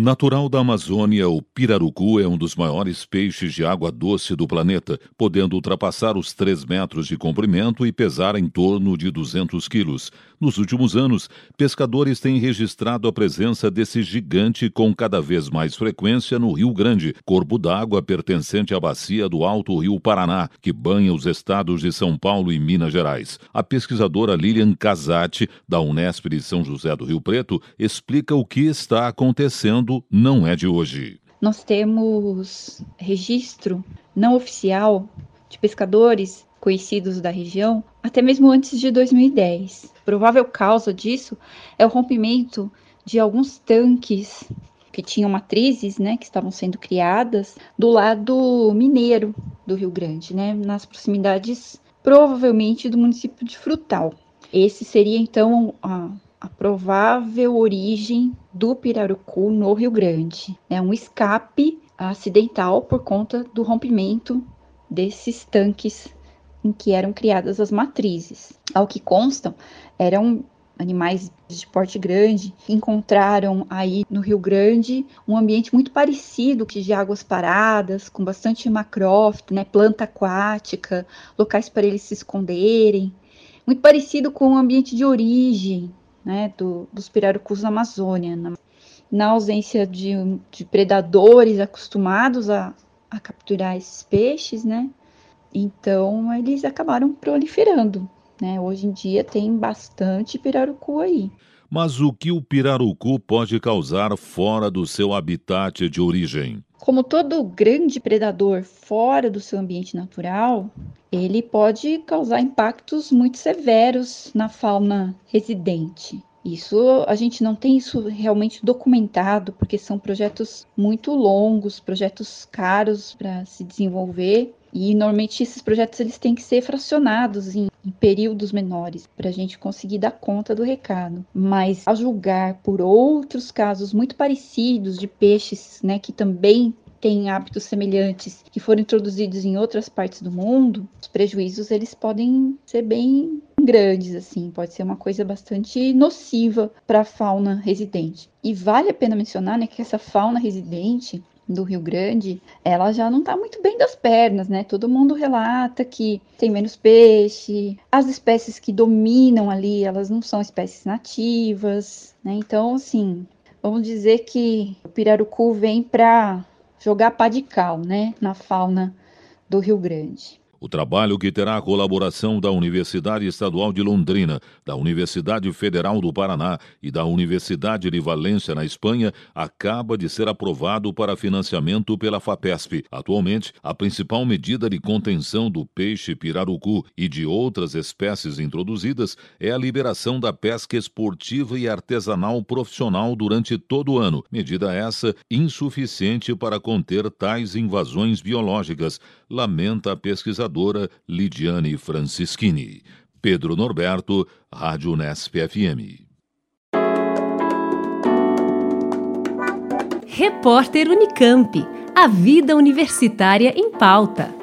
Natural da Amazônia, o pirarucu é um dos maiores peixes de água doce do planeta, podendo ultrapassar os 3 metros de comprimento e pesar em torno de 200 quilos. Nos últimos anos, pescadores têm registrado a presença desse gigante com cada vez mais frequência no Rio Grande, corpo d'água pertencente à bacia do Alto Rio Paraná, que banha os estados de São Paulo e Minas Gerais. A pesquisadora Lilian Casati, da Unesp de São José do Rio Preto, explica o que está acontecendo não é de hoje. Nós temos registro não oficial de pescadores conhecidos da região até mesmo antes de 2010. Provável causa disso é o rompimento de alguns tanques que tinham matrizes, né, que estavam sendo criadas do lado mineiro do Rio Grande, né, nas proximidades provavelmente do município de Frutal. Esse seria então a, a provável origem do pirarucu no Rio Grande. É um escape acidental por conta do rompimento desses tanques em que eram criadas as matrizes. Ao que constam, eram animais de porte grande, encontraram aí no Rio Grande um ambiente muito parecido que de águas paradas, com bastante macrófito, né, planta aquática, locais para eles se esconderem, muito parecido com o ambiente de origem né, do, dos pirarucus na Amazônia. Na, na ausência de, de, predadores acostumados a, a capturar esses peixes, né, então eles acabaram proliferando. Né? Hoje em dia tem bastante pirarucu aí. Mas o que o pirarucu pode causar fora do seu habitat de origem? Como todo grande predador fora do seu ambiente natural, ele pode causar impactos muito severos na fauna residente. Isso a gente não tem isso realmente documentado, porque são projetos muito longos, projetos caros para se desenvolver. E normalmente esses projetos eles têm que ser fracionados em, em períodos menores para a gente conseguir dar conta do recado. Mas a julgar por outros casos muito parecidos de peixes, né, que também têm hábitos semelhantes que foram introduzidos em outras partes do mundo, os prejuízos eles podem ser bem grandes assim, pode ser uma coisa bastante nociva para a fauna residente. E vale a pena mencionar, né, que essa fauna residente do Rio Grande, ela já não está muito bem das pernas, né? Todo mundo relata que tem menos peixe, as espécies que dominam ali, elas não são espécies nativas, né? Então, assim, vamos dizer que o pirarucu vem para jogar pá de cal, né, na fauna do Rio Grande. O trabalho, que terá a colaboração da Universidade Estadual de Londrina, da Universidade Federal do Paraná e da Universidade de Valência, na Espanha, acaba de ser aprovado para financiamento pela FAPESP. Atualmente, a principal medida de contenção do peixe pirarucu e de outras espécies introduzidas é a liberação da pesca esportiva e artesanal profissional durante todo o ano, medida essa insuficiente para conter tais invasões biológicas, lamenta a pesquisadora pesquisadora Lidiane Francischini. Pedro Norberto, Rádio Nesp FM. Repórter Unicamp. A vida universitária em pauta.